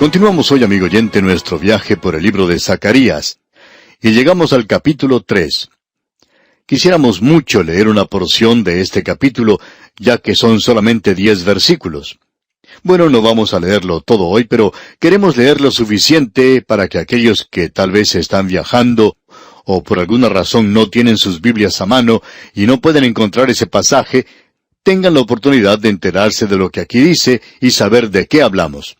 Continuamos hoy, amigo oyente, nuestro viaje por el libro de Zacarías. Y llegamos al capítulo 3. Quisiéramos mucho leer una porción de este capítulo, ya que son solamente diez versículos. Bueno, no vamos a leerlo todo hoy, pero queremos leer lo suficiente para que aquellos que tal vez están viajando o por alguna razón no tienen sus Biblias a mano y no pueden encontrar ese pasaje, tengan la oportunidad de enterarse de lo que aquí dice y saber de qué hablamos.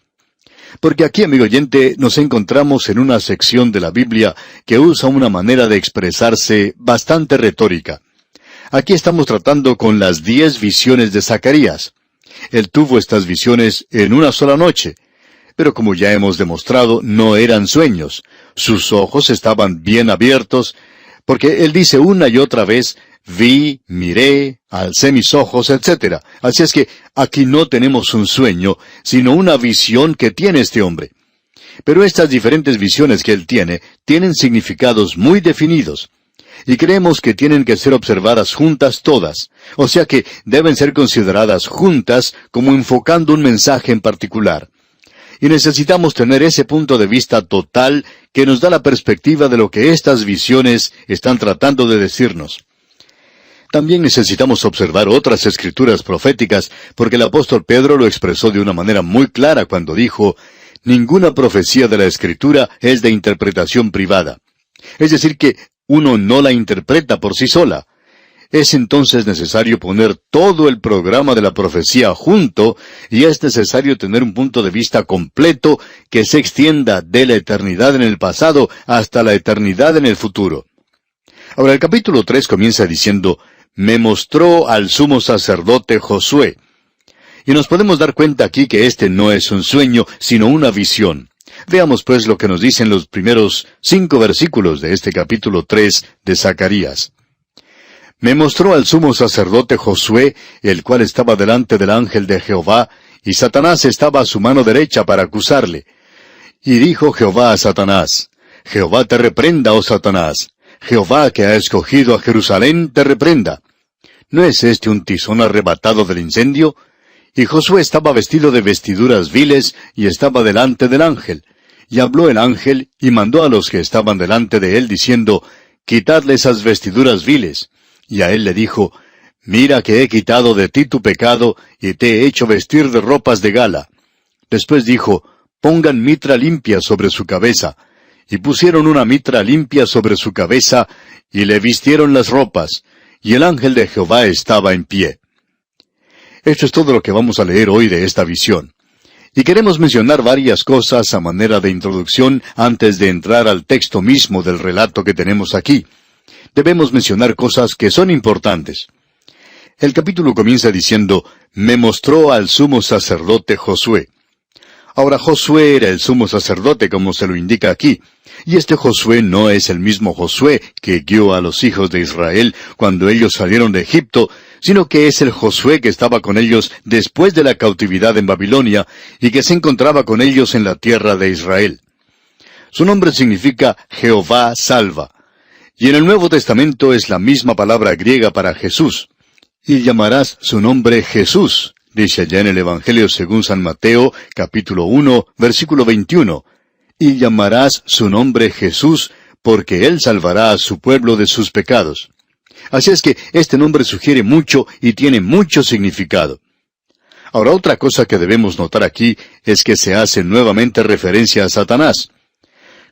Porque aquí, amigo oyente, nos encontramos en una sección de la Biblia que usa una manera de expresarse bastante retórica. Aquí estamos tratando con las diez visiones de Zacarías. Él tuvo estas visiones en una sola noche. Pero como ya hemos demostrado, no eran sueños. Sus ojos estaban bien abiertos, porque él dice una y otra vez, vi, miré, alcé mis ojos, etc. Así es que aquí no tenemos un sueño, sino una visión que tiene este hombre. Pero estas diferentes visiones que él tiene tienen significados muy definidos. Y creemos que tienen que ser observadas juntas todas, o sea que deben ser consideradas juntas como enfocando un mensaje en particular. Y necesitamos tener ese punto de vista total que nos da la perspectiva de lo que estas visiones están tratando de decirnos. También necesitamos observar otras escrituras proféticas, porque el apóstol Pedro lo expresó de una manera muy clara cuando dijo, Ninguna profecía de la escritura es de interpretación privada. Es decir, que uno no la interpreta por sí sola. Es entonces necesario poner todo el programa de la profecía junto y es necesario tener un punto de vista completo que se extienda de la eternidad en el pasado hasta la eternidad en el futuro. Ahora el capítulo 3 comienza diciendo, me mostró al sumo sacerdote Josué. Y nos podemos dar cuenta aquí que este no es un sueño, sino una visión. Veamos pues lo que nos dicen los primeros cinco versículos de este capítulo tres de Zacarías. Me mostró al sumo sacerdote Josué, el cual estaba delante del ángel de Jehová, y Satanás estaba a su mano derecha para acusarle. Y dijo Jehová a Satanás, Jehová te reprenda, oh Satanás, Jehová que ha escogido a Jerusalén te reprenda. ¿No es este un tizón arrebatado del incendio? Y Josué estaba vestido de vestiduras viles y estaba delante del ángel. Y habló el ángel y mandó a los que estaban delante de él diciendo, Quitadle esas vestiduras viles. Y a él le dijo, Mira que he quitado de ti tu pecado y te he hecho vestir de ropas de gala. Después dijo, Pongan mitra limpia sobre su cabeza y pusieron una mitra limpia sobre su cabeza, y le vistieron las ropas, y el ángel de Jehová estaba en pie. Esto es todo lo que vamos a leer hoy de esta visión. Y queremos mencionar varias cosas a manera de introducción antes de entrar al texto mismo del relato que tenemos aquí. Debemos mencionar cosas que son importantes. El capítulo comienza diciendo, me mostró al sumo sacerdote Josué. Ahora Josué era el sumo sacerdote como se lo indica aquí, y este Josué no es el mismo Josué que guió a los hijos de Israel cuando ellos salieron de Egipto, sino que es el Josué que estaba con ellos después de la cautividad en Babilonia y que se encontraba con ellos en la tierra de Israel. Su nombre significa Jehová salva. Y en el Nuevo Testamento es la misma palabra griega para Jesús. Y llamarás su nombre Jesús, dice allá en el Evangelio según San Mateo, capítulo 1, versículo 21 y llamarás su nombre Jesús, porque Él salvará a su pueblo de sus pecados. Así es que este nombre sugiere mucho y tiene mucho significado. Ahora otra cosa que debemos notar aquí es que se hace nuevamente referencia a Satanás.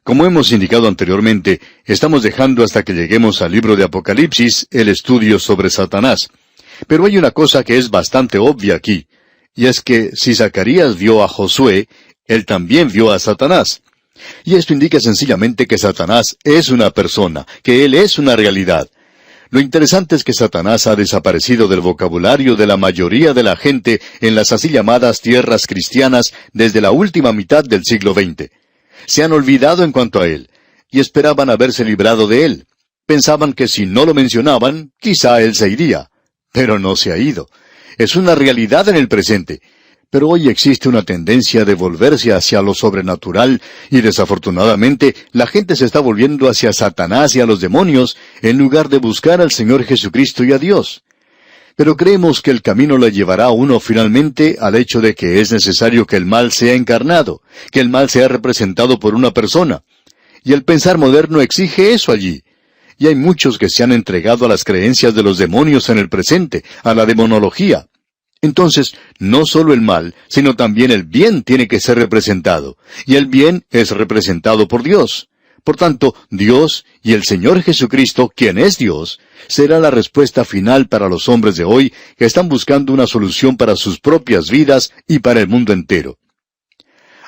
Como hemos indicado anteriormente, estamos dejando hasta que lleguemos al libro de Apocalipsis el estudio sobre Satanás. Pero hay una cosa que es bastante obvia aquí, y es que si Zacarías vio a Josué, él también vio a Satanás. Y esto indica sencillamente que Satanás es una persona, que él es una realidad. Lo interesante es que Satanás ha desaparecido del vocabulario de la mayoría de la gente en las así llamadas tierras cristianas desde la última mitad del siglo XX. Se han olvidado en cuanto a él, y esperaban haberse librado de él. Pensaban que si no lo mencionaban, quizá él se iría. Pero no se ha ido. Es una realidad en el presente, pero hoy existe una tendencia de volverse hacia lo sobrenatural y desafortunadamente la gente se está volviendo hacia Satanás y a los demonios en lugar de buscar al Señor Jesucristo y a Dios. Pero creemos que el camino le llevará a uno finalmente al hecho de que es necesario que el mal sea encarnado, que el mal sea representado por una persona. Y el pensar moderno exige eso allí. Y hay muchos que se han entregado a las creencias de los demonios en el presente, a la demonología. Entonces, no solo el mal, sino también el bien tiene que ser representado, y el bien es representado por Dios. Por tanto, Dios y el Señor Jesucristo, quien es Dios, será la respuesta final para los hombres de hoy que están buscando una solución para sus propias vidas y para el mundo entero.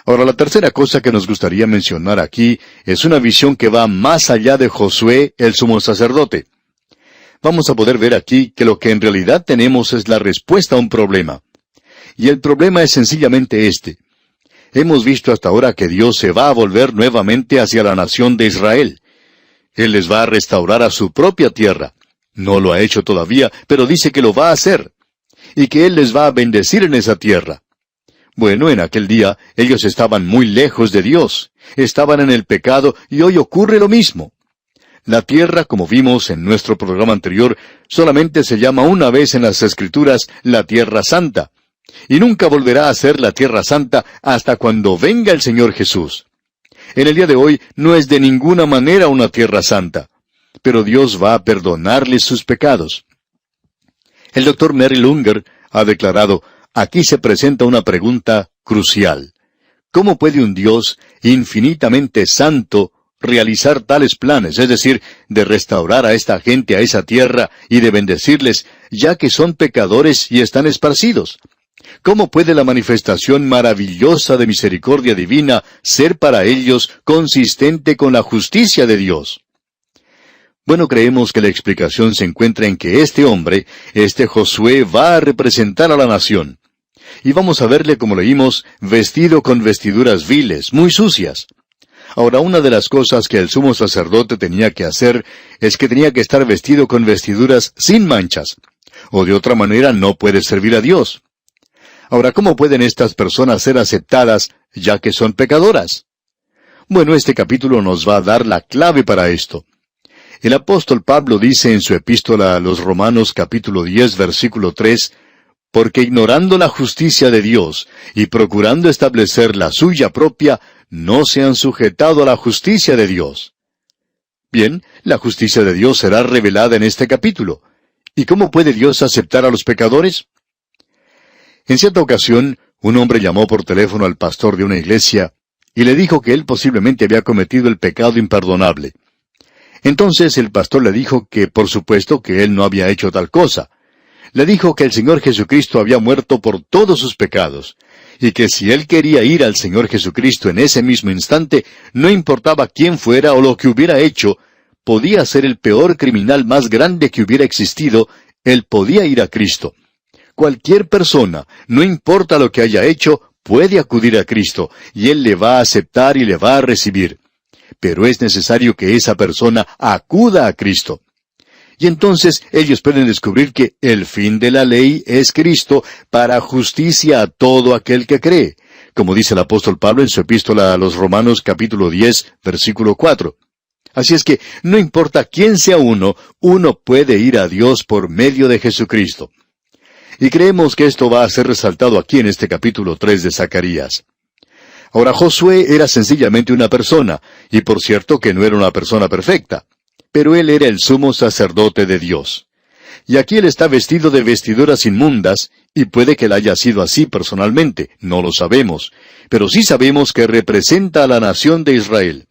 Ahora, la tercera cosa que nos gustaría mencionar aquí es una visión que va más allá de Josué, el sumo sacerdote. Vamos a poder ver aquí que lo que en realidad tenemos es la respuesta a un problema. Y el problema es sencillamente este. Hemos visto hasta ahora que Dios se va a volver nuevamente hacia la nación de Israel. Él les va a restaurar a su propia tierra. No lo ha hecho todavía, pero dice que lo va a hacer. Y que Él les va a bendecir en esa tierra. Bueno, en aquel día ellos estaban muy lejos de Dios, estaban en el pecado y hoy ocurre lo mismo. La tierra, como vimos en nuestro programa anterior, solamente se llama una vez en las Escrituras la Tierra Santa y nunca volverá a ser la tierra santa hasta cuando venga el Señor Jesús. En el día de hoy no es de ninguna manera una tierra santa, pero Dios va a perdonarles sus pecados. El doctor Mary Lunger ha declarado, aquí se presenta una pregunta crucial. ¿Cómo puede un Dios infinitamente santo realizar tales planes, es decir, de restaurar a esta gente a esa tierra y de bendecirles, ya que son pecadores y están esparcidos? ¿Cómo puede la manifestación maravillosa de misericordia divina ser para ellos consistente con la justicia de Dios? Bueno, creemos que la explicación se encuentra en que este hombre, este Josué, va a representar a la nación. Y vamos a verle, como leímos, vestido con vestiduras viles, muy sucias. Ahora, una de las cosas que el sumo sacerdote tenía que hacer es que tenía que estar vestido con vestiduras sin manchas, o de otra manera no puede servir a Dios. Ahora, ¿cómo pueden estas personas ser aceptadas ya que son pecadoras? Bueno, este capítulo nos va a dar la clave para esto. El apóstol Pablo dice en su epístola a los Romanos capítulo 10 versículo 3, porque ignorando la justicia de Dios y procurando establecer la suya propia, no se han sujetado a la justicia de Dios. Bien, la justicia de Dios será revelada en este capítulo. ¿Y cómo puede Dios aceptar a los pecadores? En cierta ocasión, un hombre llamó por teléfono al pastor de una iglesia y le dijo que él posiblemente había cometido el pecado imperdonable. Entonces el pastor le dijo que por supuesto que él no había hecho tal cosa. Le dijo que el Señor Jesucristo había muerto por todos sus pecados, y que si él quería ir al Señor Jesucristo en ese mismo instante, no importaba quién fuera o lo que hubiera hecho, podía ser el peor criminal más grande que hubiera existido, él podía ir a Cristo. Cualquier persona, no importa lo que haya hecho, puede acudir a Cristo, y Él le va a aceptar y le va a recibir. Pero es necesario que esa persona acuda a Cristo. Y entonces ellos pueden descubrir que el fin de la ley es Cristo para justicia a todo aquel que cree, como dice el apóstol Pablo en su epístola a los Romanos capítulo 10, versículo 4. Así es que no importa quién sea uno, uno puede ir a Dios por medio de Jesucristo. Y creemos que esto va a ser resaltado aquí en este capítulo 3 de Zacarías. Ahora Josué era sencillamente una persona, y por cierto que no era una persona perfecta, pero él era el sumo sacerdote de Dios. Y aquí él está vestido de vestiduras inmundas, y puede que él haya sido así personalmente, no lo sabemos, pero sí sabemos que representa a la nación de Israel.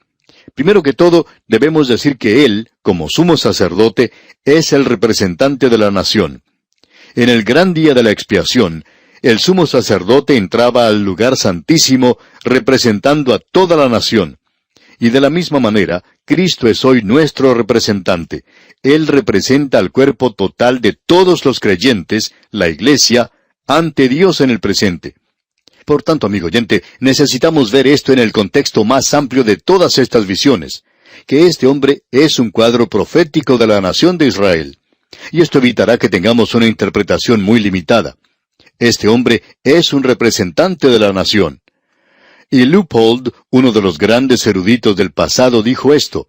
Primero que todo, debemos decir que él, como sumo sacerdote, es el representante de la nación. En el gran día de la expiación, el sumo sacerdote entraba al lugar santísimo representando a toda la nación. Y de la misma manera, Cristo es hoy nuestro representante. Él representa al cuerpo total de todos los creyentes, la Iglesia, ante Dios en el presente. Por tanto, amigo oyente, necesitamos ver esto en el contexto más amplio de todas estas visiones, que este hombre es un cuadro profético de la nación de Israel y esto evitará que tengamos una interpretación muy limitada. Este hombre es un representante de la nación. Y Leupold, uno de los grandes eruditos del pasado, dijo esto.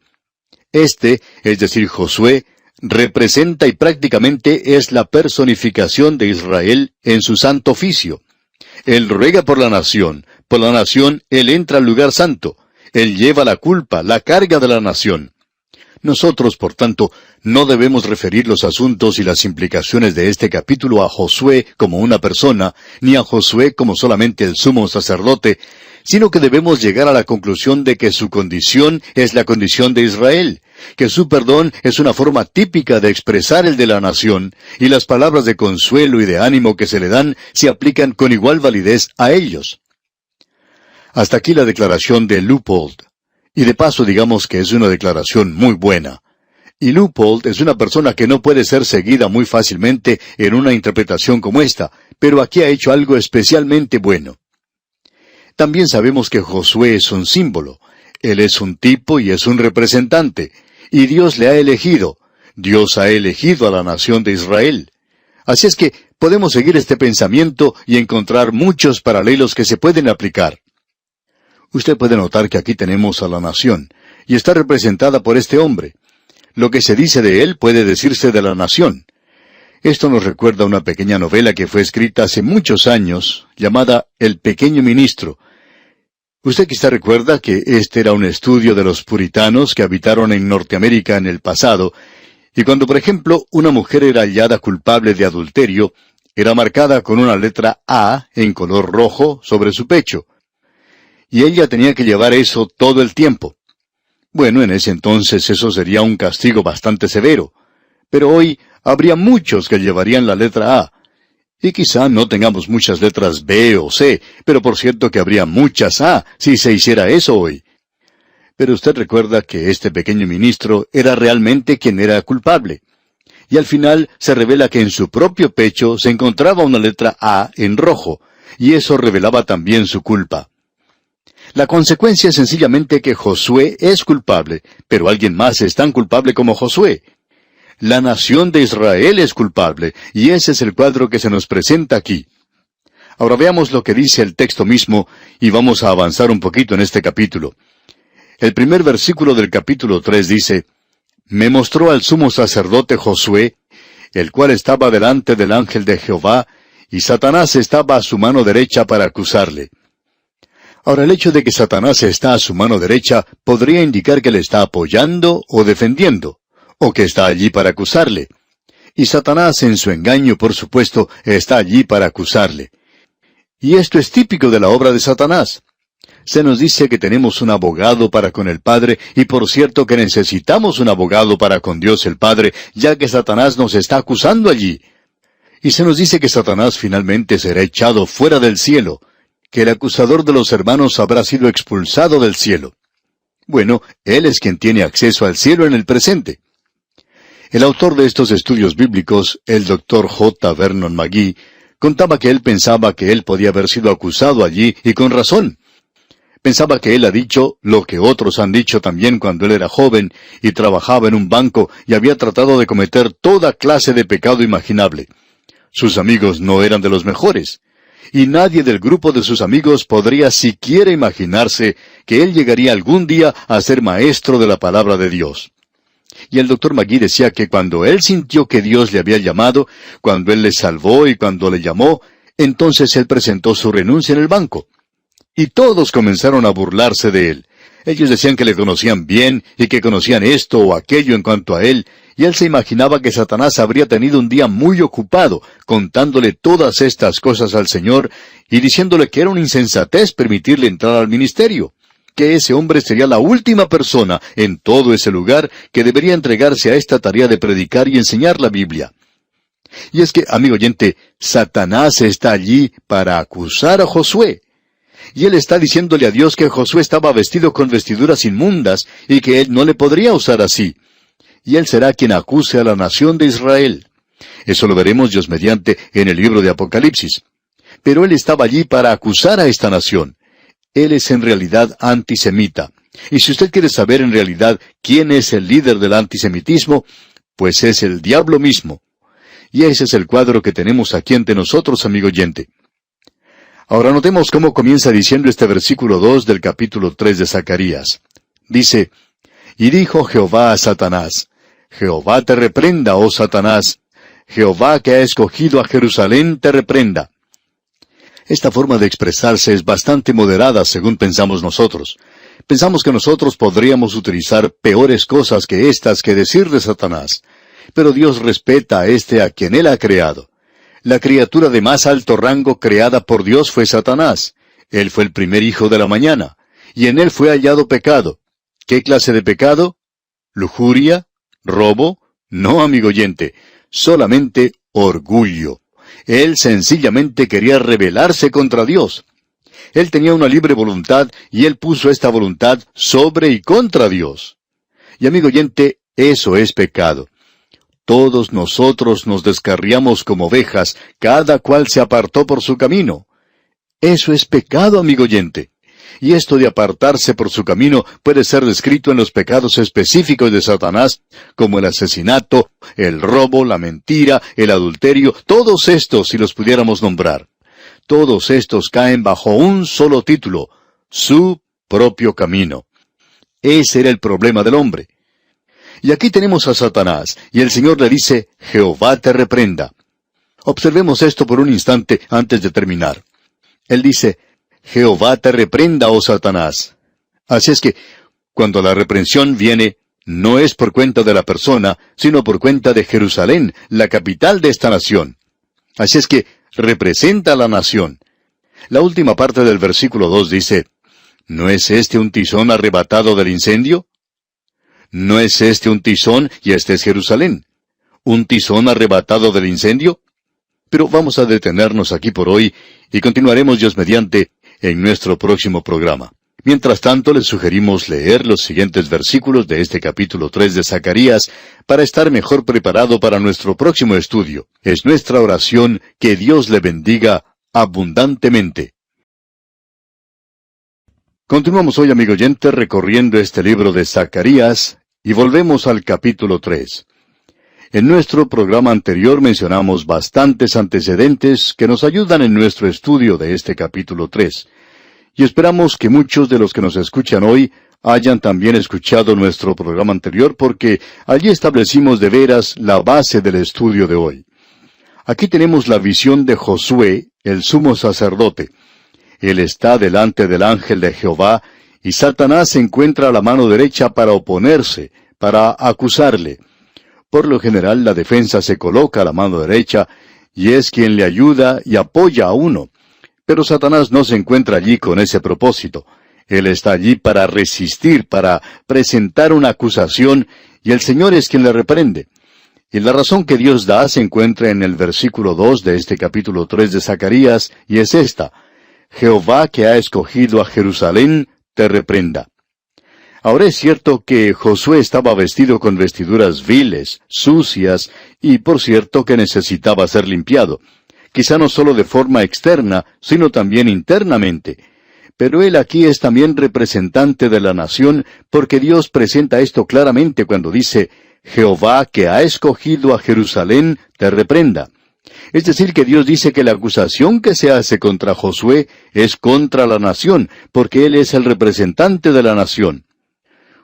Este, es decir, Josué, representa y prácticamente es la personificación de Israel en su santo oficio. Él ruega por la nación, por la nación Él entra al lugar santo, Él lleva la culpa, la carga de la nación. Nosotros, por tanto, no debemos referir los asuntos y las implicaciones de este capítulo a Josué como una persona, ni a Josué como solamente el sumo sacerdote, sino que debemos llegar a la conclusión de que su condición es la condición de Israel, que su perdón es una forma típica de expresar el de la nación, y las palabras de consuelo y de ánimo que se le dan se aplican con igual validez a ellos. Hasta aquí la declaración de Leupold. Y de paso digamos que es una declaración muy buena. Y Leupold es una persona que no puede ser seguida muy fácilmente en una interpretación como esta, pero aquí ha hecho algo especialmente bueno. También sabemos que Josué es un símbolo. Él es un tipo y es un representante. Y Dios le ha elegido. Dios ha elegido a la nación de Israel. Así es que podemos seguir este pensamiento y encontrar muchos paralelos que se pueden aplicar. Usted puede notar que aquí tenemos a la nación, y está representada por este hombre. Lo que se dice de él puede decirse de la nación. Esto nos recuerda una pequeña novela que fue escrita hace muchos años, llamada El pequeño ministro. Usted quizá recuerda que este era un estudio de los puritanos que habitaron en Norteamérica en el pasado, y cuando, por ejemplo, una mujer era hallada culpable de adulterio, era marcada con una letra A en color rojo sobre su pecho y ella tenía que llevar eso todo el tiempo. Bueno, en ese entonces eso sería un castigo bastante severo, pero hoy habría muchos que llevarían la letra A. Y quizá no tengamos muchas letras B o C, pero por cierto que habría muchas A si se hiciera eso hoy. Pero usted recuerda que este pequeño ministro era realmente quien era culpable. Y al final se revela que en su propio pecho se encontraba una letra A en rojo, y eso revelaba también su culpa. La consecuencia es sencillamente que Josué es culpable, pero alguien más es tan culpable como Josué. La nación de Israel es culpable, y ese es el cuadro que se nos presenta aquí. Ahora veamos lo que dice el texto mismo, y vamos a avanzar un poquito en este capítulo. El primer versículo del capítulo 3 dice, Me mostró al sumo sacerdote Josué, el cual estaba delante del ángel de Jehová, y Satanás estaba a su mano derecha para acusarle. Ahora, el hecho de que Satanás está a su mano derecha podría indicar que le está apoyando o defendiendo, o que está allí para acusarle. Y Satanás, en su engaño, por supuesto, está allí para acusarle. Y esto es típico de la obra de Satanás. Se nos dice que tenemos un abogado para con el Padre, y por cierto que necesitamos un abogado para con Dios el Padre, ya que Satanás nos está acusando allí. Y se nos dice que Satanás finalmente será echado fuera del cielo, que el acusador de los hermanos habrá sido expulsado del cielo. Bueno, él es quien tiene acceso al cielo en el presente. El autor de estos estudios bíblicos, el doctor J. Vernon McGee, contaba que él pensaba que él podía haber sido acusado allí y con razón. Pensaba que él ha dicho lo que otros han dicho también cuando él era joven y trabajaba en un banco y había tratado de cometer toda clase de pecado imaginable. Sus amigos no eran de los mejores y nadie del grupo de sus amigos podría siquiera imaginarse que él llegaría algún día a ser maestro de la palabra de Dios. Y el doctor Magui decía que cuando él sintió que Dios le había llamado, cuando él le salvó y cuando le llamó, entonces él presentó su renuncia en el banco. Y todos comenzaron a burlarse de él. Ellos decían que le conocían bien y que conocían esto o aquello en cuanto a él, y él se imaginaba que Satanás habría tenido un día muy ocupado contándole todas estas cosas al Señor y diciéndole que era una insensatez permitirle entrar al ministerio, que ese hombre sería la última persona en todo ese lugar que debería entregarse a esta tarea de predicar y enseñar la Biblia. Y es que, amigo oyente, Satanás está allí para acusar a Josué. Y él está diciéndole a Dios que Josué estaba vestido con vestiduras inmundas y que él no le podría usar así. Y él será quien acuse a la nación de Israel. Eso lo veremos Dios mediante en el libro de Apocalipsis. Pero él estaba allí para acusar a esta nación. Él es en realidad antisemita. Y si usted quiere saber en realidad quién es el líder del antisemitismo, pues es el diablo mismo. Y ese es el cuadro que tenemos aquí ante nosotros, amigo oyente. Ahora notemos cómo comienza diciendo este versículo 2 del capítulo 3 de Zacarías. Dice, Y dijo Jehová a Satanás, Jehová te reprenda, oh Satanás. Jehová que ha escogido a Jerusalén te reprenda. Esta forma de expresarse es bastante moderada según pensamos nosotros. Pensamos que nosotros podríamos utilizar peores cosas que estas que decir de Satanás. Pero Dios respeta a este a quien Él ha creado. La criatura de más alto rango creada por Dios fue Satanás. Él fue el primer hijo de la mañana, y en él fue hallado pecado. ¿Qué clase de pecado? ¿Lujuria? ¿Robo? No, amigo oyente, solamente orgullo. Él sencillamente quería rebelarse contra Dios. Él tenía una libre voluntad y él puso esta voluntad sobre y contra Dios. Y amigo oyente, eso es pecado. Todos nosotros nos descarriamos como ovejas, cada cual se apartó por su camino. Eso es pecado, amigo oyente. Y esto de apartarse por su camino puede ser descrito en los pecados específicos de Satanás, como el asesinato, el robo, la mentira, el adulterio, todos estos si los pudiéramos nombrar. Todos estos caen bajo un solo título, su propio camino. Ese era el problema del hombre. Y aquí tenemos a Satanás, y el Señor le dice, Jehová te reprenda. Observemos esto por un instante antes de terminar. Él dice, Jehová te reprenda, oh Satanás. Así es que, cuando la reprensión viene, no es por cuenta de la persona, sino por cuenta de Jerusalén, la capital de esta nación. Así es que representa a la nación. La última parte del versículo 2 dice, ¿No es este un tizón arrebatado del incendio? ¿No es este un tizón y este es Jerusalén? ¿Un tizón arrebatado del incendio? Pero vamos a detenernos aquí por hoy y continuaremos Dios mediante en nuestro próximo programa. Mientras tanto, les sugerimos leer los siguientes versículos de este capítulo 3 de Zacarías para estar mejor preparado para nuestro próximo estudio. Es nuestra oración que Dios le bendiga abundantemente. Continuamos hoy, amigo oyente, recorriendo este libro de Zacarías, y volvemos al capítulo 3. En nuestro programa anterior mencionamos bastantes antecedentes que nos ayudan en nuestro estudio de este capítulo 3. Y esperamos que muchos de los que nos escuchan hoy hayan también escuchado nuestro programa anterior porque allí establecimos de veras la base del estudio de hoy. Aquí tenemos la visión de Josué, el sumo sacerdote. Él está delante del ángel de Jehová y Satanás se encuentra a la mano derecha para oponerse, para acusarle. Por lo general la defensa se coloca a la mano derecha y es quien le ayuda y apoya a uno. Pero Satanás no se encuentra allí con ese propósito. Él está allí para resistir, para presentar una acusación, y el Señor es quien le reprende. Y la razón que Dios da se encuentra en el versículo 2 de este capítulo 3 de Zacarías, y es esta. Jehová que ha escogido a Jerusalén te reprenda. Ahora es cierto que Josué estaba vestido con vestiduras viles, sucias, y por cierto que necesitaba ser limpiado, quizá no solo de forma externa, sino también internamente. Pero él aquí es también representante de la nación, porque Dios presenta esto claramente cuando dice, Jehová que ha escogido a Jerusalén, te reprenda. Es decir, que Dios dice que la acusación que se hace contra Josué es contra la nación, porque Él es el representante de la nación.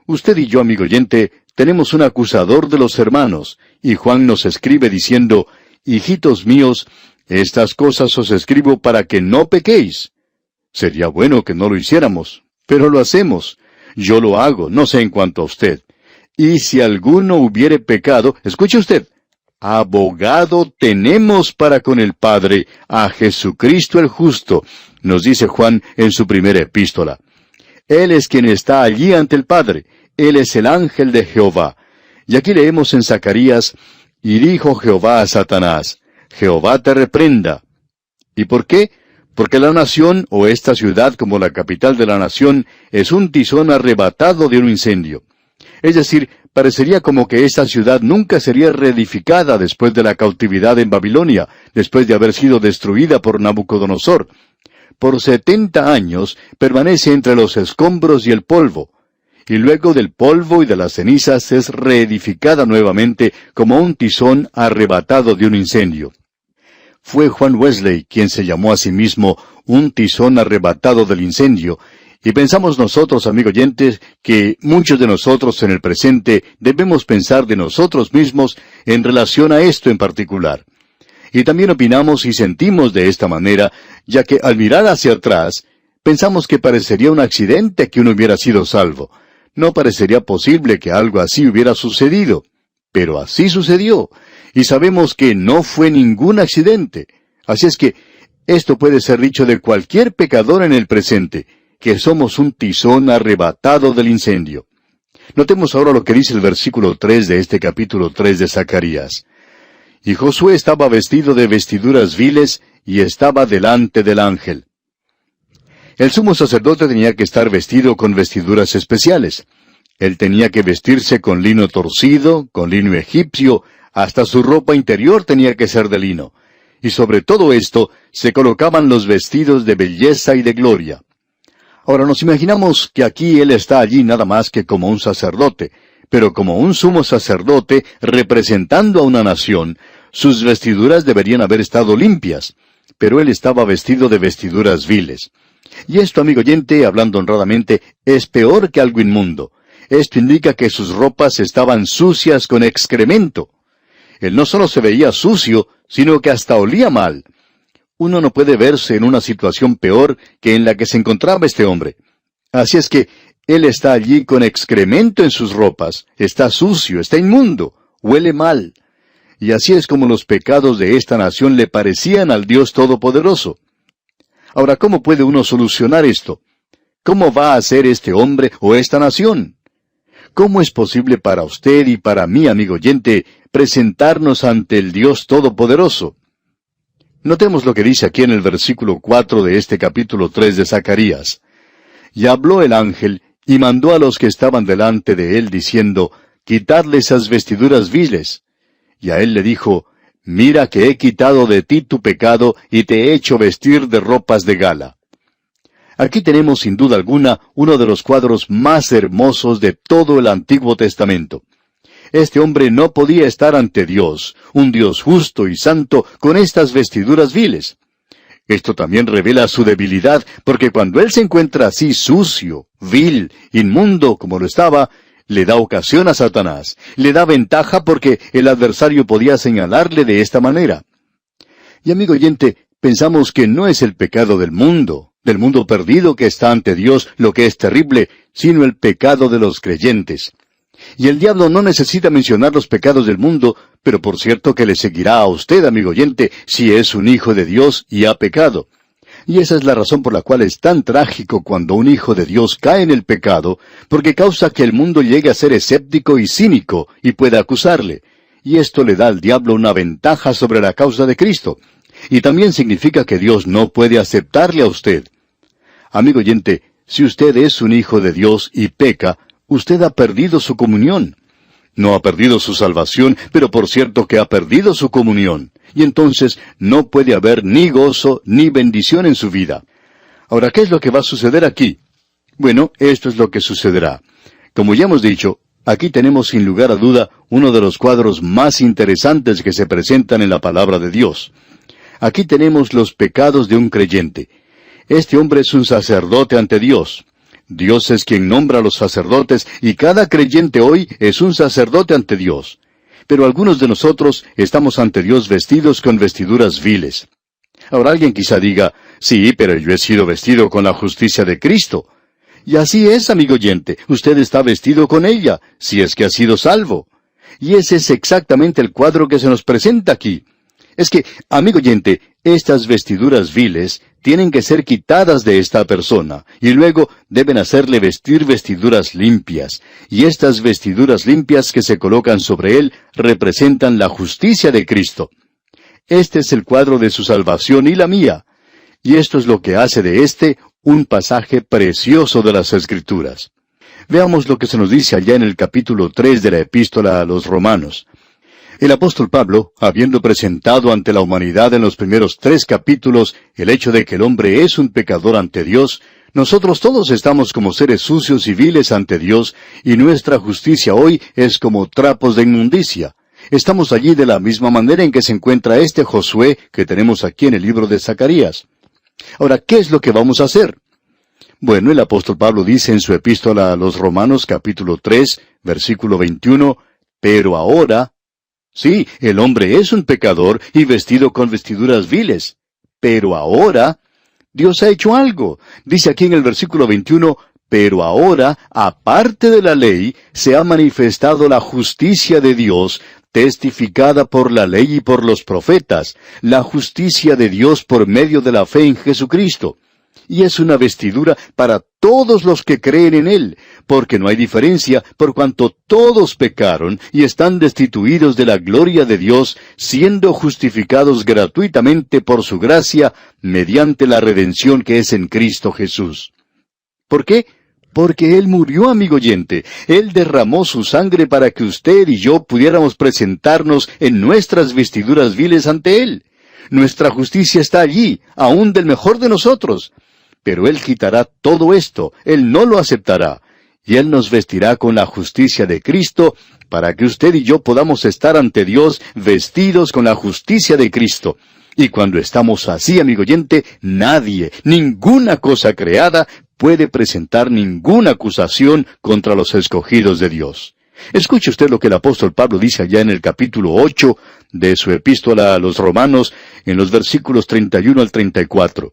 Usted y yo, amigo oyente, tenemos un acusador de los hermanos, y Juan nos escribe diciendo, Hijitos míos, estas cosas os escribo para que no pequéis. Sería bueno que no lo hiciéramos, pero lo hacemos. Yo lo hago, no sé en cuanto a usted. Y si alguno hubiere pecado, escuche usted, abogado tenemos para con el Padre, a Jesucristo el justo, nos dice Juan en su primera epístola. Él es quien está allí ante el Padre, Él es el ángel de Jehová. Y aquí leemos en Zacarías, y dijo Jehová a Satanás, Jehová te reprenda. ¿Y por qué? Porque la nación, o esta ciudad como la capital de la nación, es un tizón arrebatado de un incendio. Es decir, parecería como que esta ciudad nunca sería reedificada después de la cautividad en Babilonia, después de haber sido destruida por Nabucodonosor. Por setenta años permanece entre los escombros y el polvo, y luego del polvo y de las cenizas es reedificada nuevamente como un tizón arrebatado de un incendio. Fue Juan Wesley quien se llamó a sí mismo un tizón arrebatado del incendio, Y pensamos nosotros, amigo oyentes, que muchos de nosotros en el presente debemos pensar de nosotros mismos en relación a esto en particular. Y también opinamos y sentimos de esta manera, ya que al mirar hacia atrás, pensamos que parecería un accidente que uno hubiera sido salvo. No parecería posible que algo así hubiera sucedido. Pero así sucedió. Y sabemos que no fue ningún accidente. Así es que esto puede ser dicho de cualquier pecador en el presente que somos un tizón arrebatado del incendio. Notemos ahora lo que dice el versículo 3 de este capítulo 3 de Zacarías. Y Josué estaba vestido de vestiduras viles y estaba delante del ángel. El sumo sacerdote tenía que estar vestido con vestiduras especiales. Él tenía que vestirse con lino torcido, con lino egipcio, hasta su ropa interior tenía que ser de lino. Y sobre todo esto se colocaban los vestidos de belleza y de gloria. Ahora nos imaginamos que aquí Él está allí nada más que como un sacerdote, pero como un sumo sacerdote representando a una nación, sus vestiduras deberían haber estado limpias, pero Él estaba vestido de vestiduras viles. Y esto, amigo oyente, hablando honradamente, es peor que algo inmundo. Esto indica que sus ropas estaban sucias con excremento. Él no solo se veía sucio, sino que hasta olía mal uno no puede verse en una situación peor que en la que se encontraba este hombre. Así es que él está allí con excremento en sus ropas, está sucio, está inmundo, huele mal. Y así es como los pecados de esta nación le parecían al Dios Todopoderoso. Ahora, ¿cómo puede uno solucionar esto? ¿Cómo va a ser este hombre o esta nación? ¿Cómo es posible para usted y para mí, amigo oyente, presentarnos ante el Dios Todopoderoso? Notemos lo que dice aquí en el versículo 4 de este capítulo 3 de Zacarías. Y habló el ángel, y mandó a los que estaban delante de él, diciendo, Quitadle esas vestiduras viles. Y a él le dijo, Mira que he quitado de ti tu pecado, y te he hecho vestir de ropas de gala. Aquí tenemos sin duda alguna uno de los cuadros más hermosos de todo el Antiguo Testamento. Este hombre no podía estar ante Dios, un Dios justo y santo, con estas vestiduras viles. Esto también revela su debilidad, porque cuando él se encuentra así sucio, vil, inmundo como lo estaba, le da ocasión a Satanás, le da ventaja porque el adversario podía señalarle de esta manera. Y amigo oyente, pensamos que no es el pecado del mundo, del mundo perdido que está ante Dios lo que es terrible, sino el pecado de los creyentes. Y el diablo no necesita mencionar los pecados del mundo, pero por cierto que le seguirá a usted, amigo oyente, si es un hijo de Dios y ha pecado. Y esa es la razón por la cual es tan trágico cuando un hijo de Dios cae en el pecado, porque causa que el mundo llegue a ser escéptico y cínico y pueda acusarle. Y esto le da al diablo una ventaja sobre la causa de Cristo. Y también significa que Dios no puede aceptarle a usted. Amigo oyente, si usted es un hijo de Dios y peca, usted ha perdido su comunión. No ha perdido su salvación, pero por cierto que ha perdido su comunión. Y entonces no puede haber ni gozo ni bendición en su vida. Ahora, ¿qué es lo que va a suceder aquí? Bueno, esto es lo que sucederá. Como ya hemos dicho, aquí tenemos sin lugar a duda uno de los cuadros más interesantes que se presentan en la palabra de Dios. Aquí tenemos los pecados de un creyente. Este hombre es un sacerdote ante Dios. Dios es quien nombra a los sacerdotes y cada creyente hoy es un sacerdote ante Dios. Pero algunos de nosotros estamos ante Dios vestidos con vestiduras viles. Ahora alguien quizá diga, sí, pero yo he sido vestido con la justicia de Cristo. Y así es, amigo oyente, usted está vestido con ella, si es que ha sido salvo. Y ese es exactamente el cuadro que se nos presenta aquí. Es que, amigo oyente, estas vestiduras viles tienen que ser quitadas de esta persona, y luego deben hacerle vestir vestiduras limpias, y estas vestiduras limpias que se colocan sobre él representan la justicia de Cristo. Este es el cuadro de su salvación y la mía, y esto es lo que hace de este un pasaje precioso de las Escrituras. Veamos lo que se nos dice allá en el capítulo 3 de la epístola a los romanos. El apóstol Pablo, habiendo presentado ante la humanidad en los primeros tres capítulos el hecho de que el hombre es un pecador ante Dios, nosotros todos estamos como seres sucios y viles ante Dios, y nuestra justicia hoy es como trapos de inmundicia. Estamos allí de la misma manera en que se encuentra este Josué que tenemos aquí en el libro de Zacarías. Ahora, ¿qué es lo que vamos a hacer? Bueno, el apóstol Pablo dice en su epístola a los Romanos capítulo 3, versículo 21, pero ahora, sí, el hombre es un pecador y vestido con vestiduras viles, pero ahora Dios ha hecho algo. Dice aquí en el versículo 21, pero ahora, aparte de la ley, se ha manifestado la justicia de Dios, testificada por la ley y por los profetas, la justicia de Dios por medio de la fe en Jesucristo. Y es una vestidura para todos los que creen en Él, porque no hay diferencia por cuanto todos pecaron y están destituidos de la gloria de Dios, siendo justificados gratuitamente por su gracia mediante la redención que es en Cristo Jesús. ¿Por qué? Porque Él murió, amigo oyente. Él derramó su sangre para que usted y yo pudiéramos presentarnos en nuestras vestiduras viles ante Él. Nuestra justicia está allí, aún del mejor de nosotros. Pero Él quitará todo esto, Él no lo aceptará. Y Él nos vestirá con la justicia de Cristo, para que usted y yo podamos estar ante Dios vestidos con la justicia de Cristo. Y cuando estamos así, amigo oyente, nadie, ninguna cosa creada puede presentar ninguna acusación contra los escogidos de Dios. Escuche usted lo que el apóstol Pablo dice allá en el capítulo 8 de su epístola a los romanos, en los versículos 31 al 34.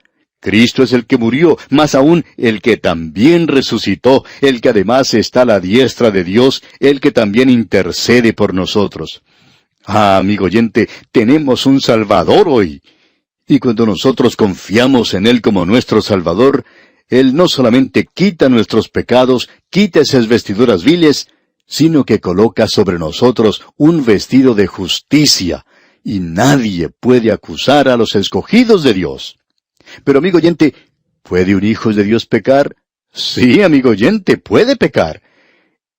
Cristo es el que murió, más aún el que también resucitó, el que además está a la diestra de Dios, el que también intercede por nosotros. Ah, amigo oyente, tenemos un Salvador hoy. Y cuando nosotros confiamos en Él como nuestro Salvador, él no solamente quita nuestros pecados, quita esas vestiduras viles, sino que coloca sobre nosotros un vestido de justicia, y nadie puede acusar a los escogidos de Dios. Pero amigo oyente, ¿puede un hijo de Dios pecar? Sí, amigo oyente, puede pecar.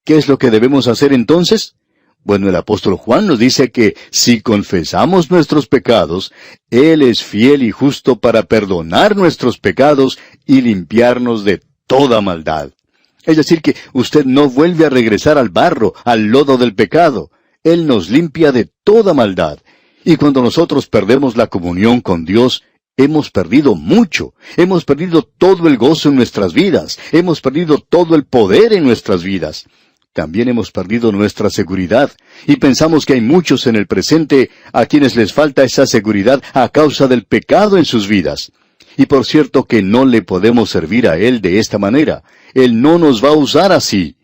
¿Qué es lo que debemos hacer entonces? Bueno, el apóstol Juan nos dice que si confesamos nuestros pecados, Él es fiel y justo para perdonar nuestros pecados y limpiarnos de toda maldad. Es decir, que usted no vuelve a regresar al barro, al lodo del pecado. Él nos limpia de toda maldad. Y cuando nosotros perdemos la comunión con Dios, hemos perdido mucho. Hemos perdido todo el gozo en nuestras vidas. Hemos perdido todo el poder en nuestras vidas también hemos perdido nuestra seguridad y pensamos que hay muchos en el presente a quienes les falta esa seguridad a causa del pecado en sus vidas. Y por cierto que no le podemos servir a Él de esta manera. Él no nos va a usar así.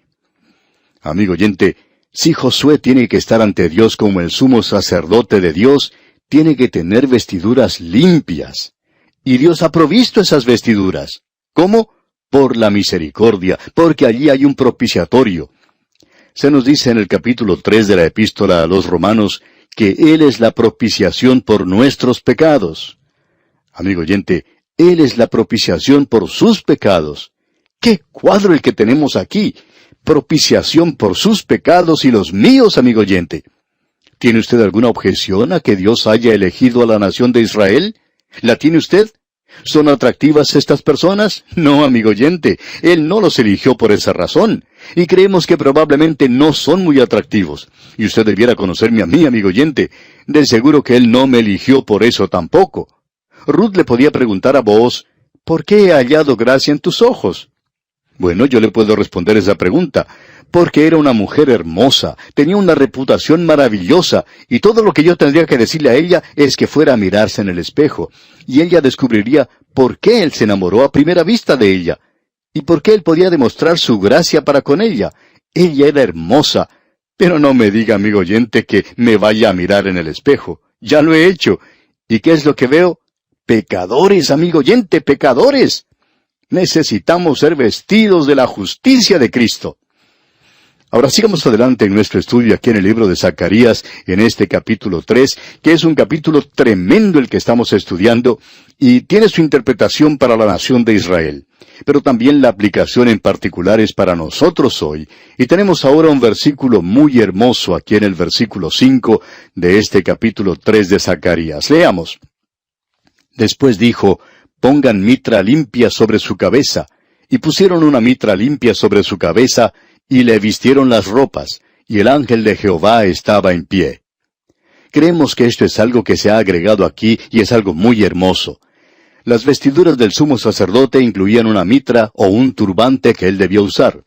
Amigo oyente, si Josué tiene que estar ante Dios como el sumo sacerdote de Dios, tiene que tener vestiduras limpias. Y Dios ha provisto esas vestiduras. ¿Cómo? Por la misericordia, porque allí hay un propiciatorio. Se nos dice en el capítulo 3 de la epístola a los romanos que Él es la propiciación por nuestros pecados. Amigo oyente, Él es la propiciación por sus pecados. ¡Qué cuadro el que tenemos aquí! Propiciación por sus pecados y los míos, amigo oyente. ¿Tiene usted alguna objeción a que Dios haya elegido a la nación de Israel? ¿La tiene usted? ¿Son atractivas estas personas? No, amigo oyente, Él no los eligió por esa razón. Y creemos que probablemente no son muy atractivos. Y usted debiera conocerme a mí, amigo oyente. De seguro que Él no me eligió por eso tampoco. Ruth le podía preguntar a vos, ¿por qué he hallado gracia en tus ojos? Bueno, yo le puedo responder esa pregunta, porque era una mujer hermosa, tenía una reputación maravillosa, y todo lo que yo tendría que decirle a ella es que fuera a mirarse en el espejo, y ella descubriría por qué él se enamoró a primera vista de ella, y por qué él podía demostrar su gracia para con ella. Ella era hermosa, pero no me diga, amigo oyente, que me vaya a mirar en el espejo. Ya lo he hecho. ¿Y qué es lo que veo? Pecadores, amigo oyente, pecadores. Necesitamos ser vestidos de la justicia de Cristo. Ahora sigamos adelante en nuestro estudio aquí en el libro de Zacarías, en este capítulo 3, que es un capítulo tremendo el que estamos estudiando, y tiene su interpretación para la nación de Israel. Pero también la aplicación en particular es para nosotros hoy, y tenemos ahora un versículo muy hermoso aquí en el versículo 5 de este capítulo 3 de Zacarías. Leamos. Después dijo, pongan mitra limpia sobre su cabeza, y pusieron una mitra limpia sobre su cabeza, y le vistieron las ropas, y el ángel de Jehová estaba en pie. Creemos que esto es algo que se ha agregado aquí y es algo muy hermoso. Las vestiduras del sumo sacerdote incluían una mitra o un turbante que él debía usar.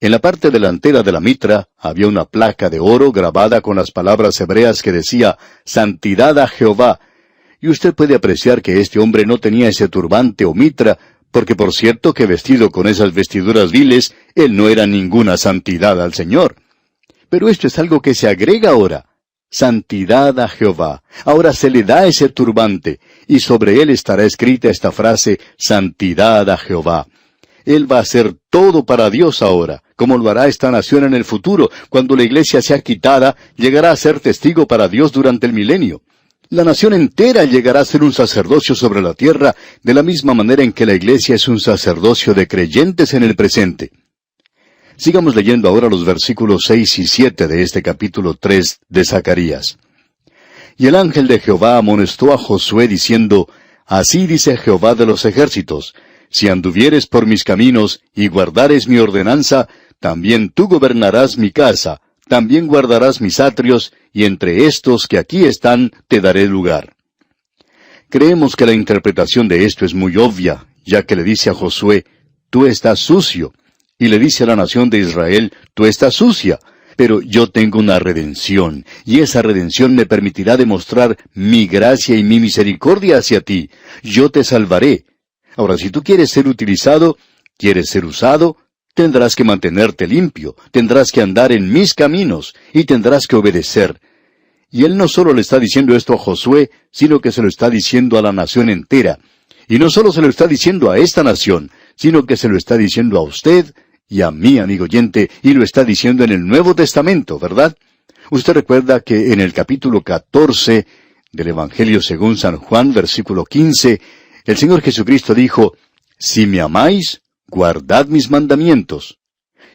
En la parte delantera de la mitra había una placa de oro grabada con las palabras hebreas que decía Santidad a Jehová. Y usted puede apreciar que este hombre no tenía ese turbante o mitra, porque por cierto que vestido con esas vestiduras viles, él no era ninguna santidad al Señor. Pero esto es algo que se agrega ahora santidad a Jehová. Ahora se le da ese turbante, y sobre él estará escrita esta frase, santidad a Jehová. Él va a hacer todo para Dios ahora, como lo hará esta nación en el futuro, cuando la iglesia sea quitada, llegará a ser testigo para Dios durante el milenio. La nación entera llegará a ser un sacerdocio sobre la tierra, de la misma manera en que la iglesia es un sacerdocio de creyentes en el presente. Sigamos leyendo ahora los versículos seis y siete de este capítulo tres de Zacarías. Y el ángel de Jehová amonestó a Josué diciendo, Así dice Jehová de los ejércitos, si anduvieres por mis caminos y guardares mi ordenanza, también tú gobernarás mi casa, también guardarás mis atrios, y entre estos que aquí están te daré lugar. Creemos que la interpretación de esto es muy obvia, ya que le dice a Josué, tú estás sucio, y le dice a la nación de Israel, tú estás sucia, pero yo tengo una redención, y esa redención me permitirá demostrar mi gracia y mi misericordia hacia ti. Yo te salvaré. Ahora, si tú quieres ser utilizado, quieres ser usado, tendrás que mantenerte limpio, tendrás que andar en mis caminos, y tendrás que obedecer. Y él no solo le está diciendo esto a Josué, sino que se lo está diciendo a la nación entera. Y no solo se lo está diciendo a esta nación, sino que se lo está diciendo a usted y a mí, amigo oyente, y lo está diciendo en el Nuevo Testamento, ¿verdad? Usted recuerda que en el capítulo 14 del Evangelio según San Juan, versículo 15, el Señor Jesucristo dijo, Si me amáis, guardad mis mandamientos.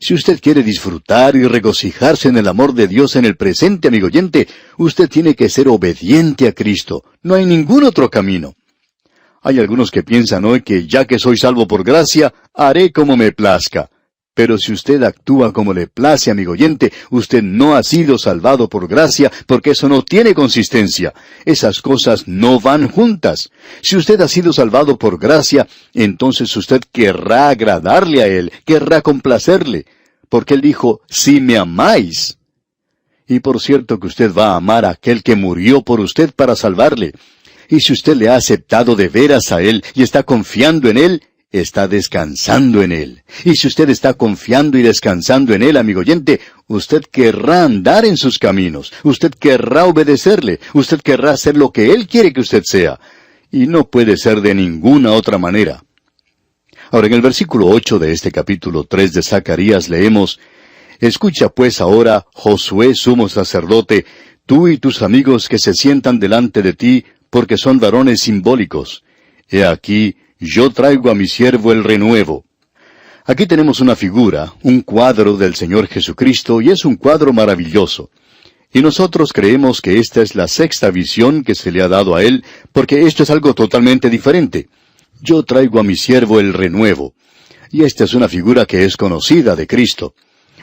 Si usted quiere disfrutar y regocijarse en el amor de Dios en el presente, amigo oyente, usted tiene que ser obediente a Cristo. No hay ningún otro camino. Hay algunos que piensan hoy que ya que soy salvo por gracia, haré como me plazca. Pero si usted actúa como le place, amigo oyente, usted no ha sido salvado por gracia, porque eso no tiene consistencia. Esas cosas no van juntas. Si usted ha sido salvado por gracia, entonces usted querrá agradarle a Él, querrá complacerle, porque Él dijo, si me amáis. Y por cierto que usted va a amar a aquel que murió por usted para salvarle. Y si usted le ha aceptado de veras a Él y está confiando en Él, está descansando en Él. Y si usted está confiando y descansando en Él, amigo oyente, usted querrá andar en sus caminos, usted querrá obedecerle, usted querrá hacer lo que Él quiere que usted sea. Y no puede ser de ninguna otra manera. Ahora, en el versículo ocho de este capítulo tres de Zacarías leemos, Escucha pues ahora, Josué, sumo sacerdote, tú y tus amigos que se sientan delante de ti, porque son varones simbólicos. He aquí, yo traigo a mi siervo el renuevo. Aquí tenemos una figura, un cuadro del Señor Jesucristo, y es un cuadro maravilloso. Y nosotros creemos que esta es la sexta visión que se le ha dado a él, porque esto es algo totalmente diferente. Yo traigo a mi siervo el renuevo. Y esta es una figura que es conocida de Cristo.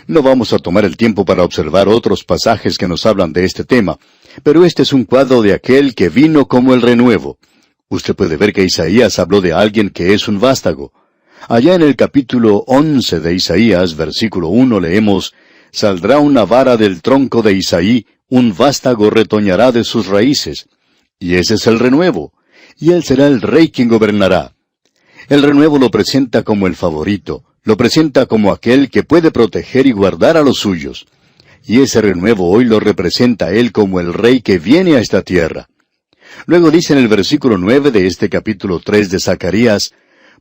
No vamos a tomar el tiempo para observar otros pasajes que nos hablan de este tema, pero este es un cuadro de aquel que vino como el renuevo. Usted puede ver que Isaías habló de alguien que es un vástago. Allá en el capítulo once de Isaías, versículo uno, leemos, Saldrá una vara del tronco de Isaí, un vástago retoñará de sus raíces. Y ese es el renuevo. Y él será el rey quien gobernará. El renuevo lo presenta como el favorito, lo presenta como aquel que puede proteger y guardar a los suyos. Y ese renuevo hoy lo representa él como el rey que viene a esta tierra. Luego dice en el versículo nueve de este capítulo tres de Zacarías,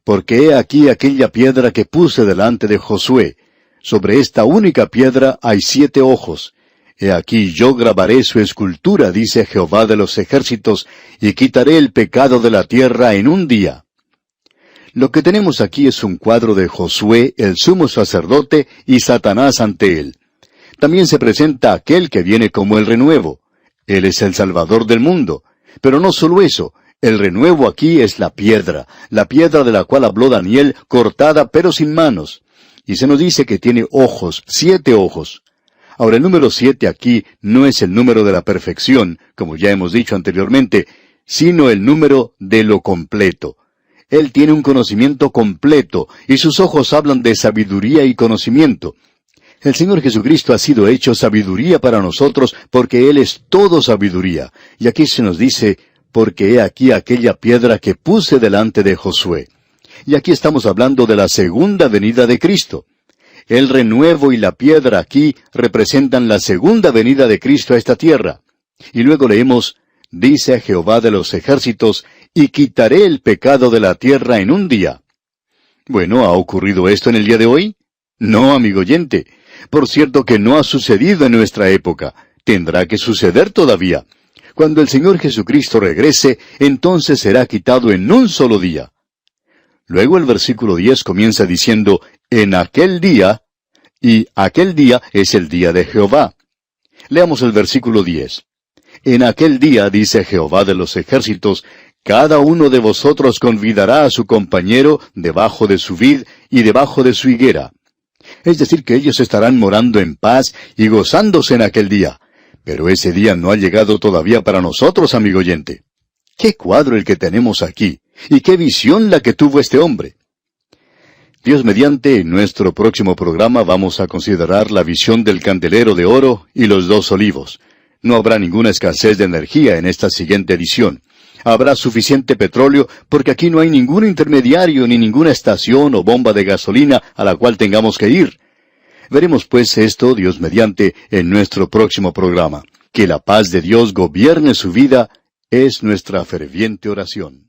Porque he aquí aquella piedra que puse delante de Josué. Sobre esta única piedra hay siete ojos. He aquí yo grabaré su escultura, dice Jehová de los ejércitos, y quitaré el pecado de la tierra en un día. Lo que tenemos aquí es un cuadro de Josué, el sumo sacerdote, y Satanás ante él. También se presenta aquel que viene como el renuevo. Él es el Salvador del mundo. Pero no solo eso, el renuevo aquí es la piedra, la piedra de la cual habló Daniel, cortada pero sin manos. Y se nos dice que tiene ojos, siete ojos. Ahora el número siete aquí no es el número de la perfección, como ya hemos dicho anteriormente, sino el número de lo completo. Él tiene un conocimiento completo y sus ojos hablan de sabiduría y conocimiento. El Señor Jesucristo ha sido hecho sabiduría para nosotros porque Él es todo sabiduría. Y aquí se nos dice, porque he aquí aquella piedra que puse delante de Josué. Y aquí estamos hablando de la segunda venida de Cristo. El renuevo y la piedra aquí representan la segunda venida de Cristo a esta tierra. Y luego leemos, dice Jehová de los ejércitos, y quitaré el pecado de la tierra en un día. Bueno, ¿ha ocurrido esto en el día de hoy? No, amigo oyente. Por cierto que no ha sucedido en nuestra época. Tendrá que suceder todavía. Cuando el Señor Jesucristo regrese, entonces será quitado en un solo día. Luego el versículo 10 comienza diciendo, en aquel día, y aquel día es el día de Jehová. Leamos el versículo 10. En aquel día, dice Jehová de los ejércitos, cada uno de vosotros convidará a su compañero debajo de su vid y debajo de su higuera. Es decir, que ellos estarán morando en paz y gozándose en aquel día. Pero ese día no ha llegado todavía para nosotros, amigo oyente. Qué cuadro el que tenemos aquí, y qué visión la que tuvo este hombre. Dios mediante, en nuestro próximo programa vamos a considerar la visión del candelero de oro y los dos olivos. No habrá ninguna escasez de energía en esta siguiente edición habrá suficiente petróleo porque aquí no hay ningún intermediario ni ninguna estación o bomba de gasolina a la cual tengamos que ir. Veremos pues esto, Dios mediante, en nuestro próximo programa. Que la paz de Dios gobierne su vida es nuestra ferviente oración.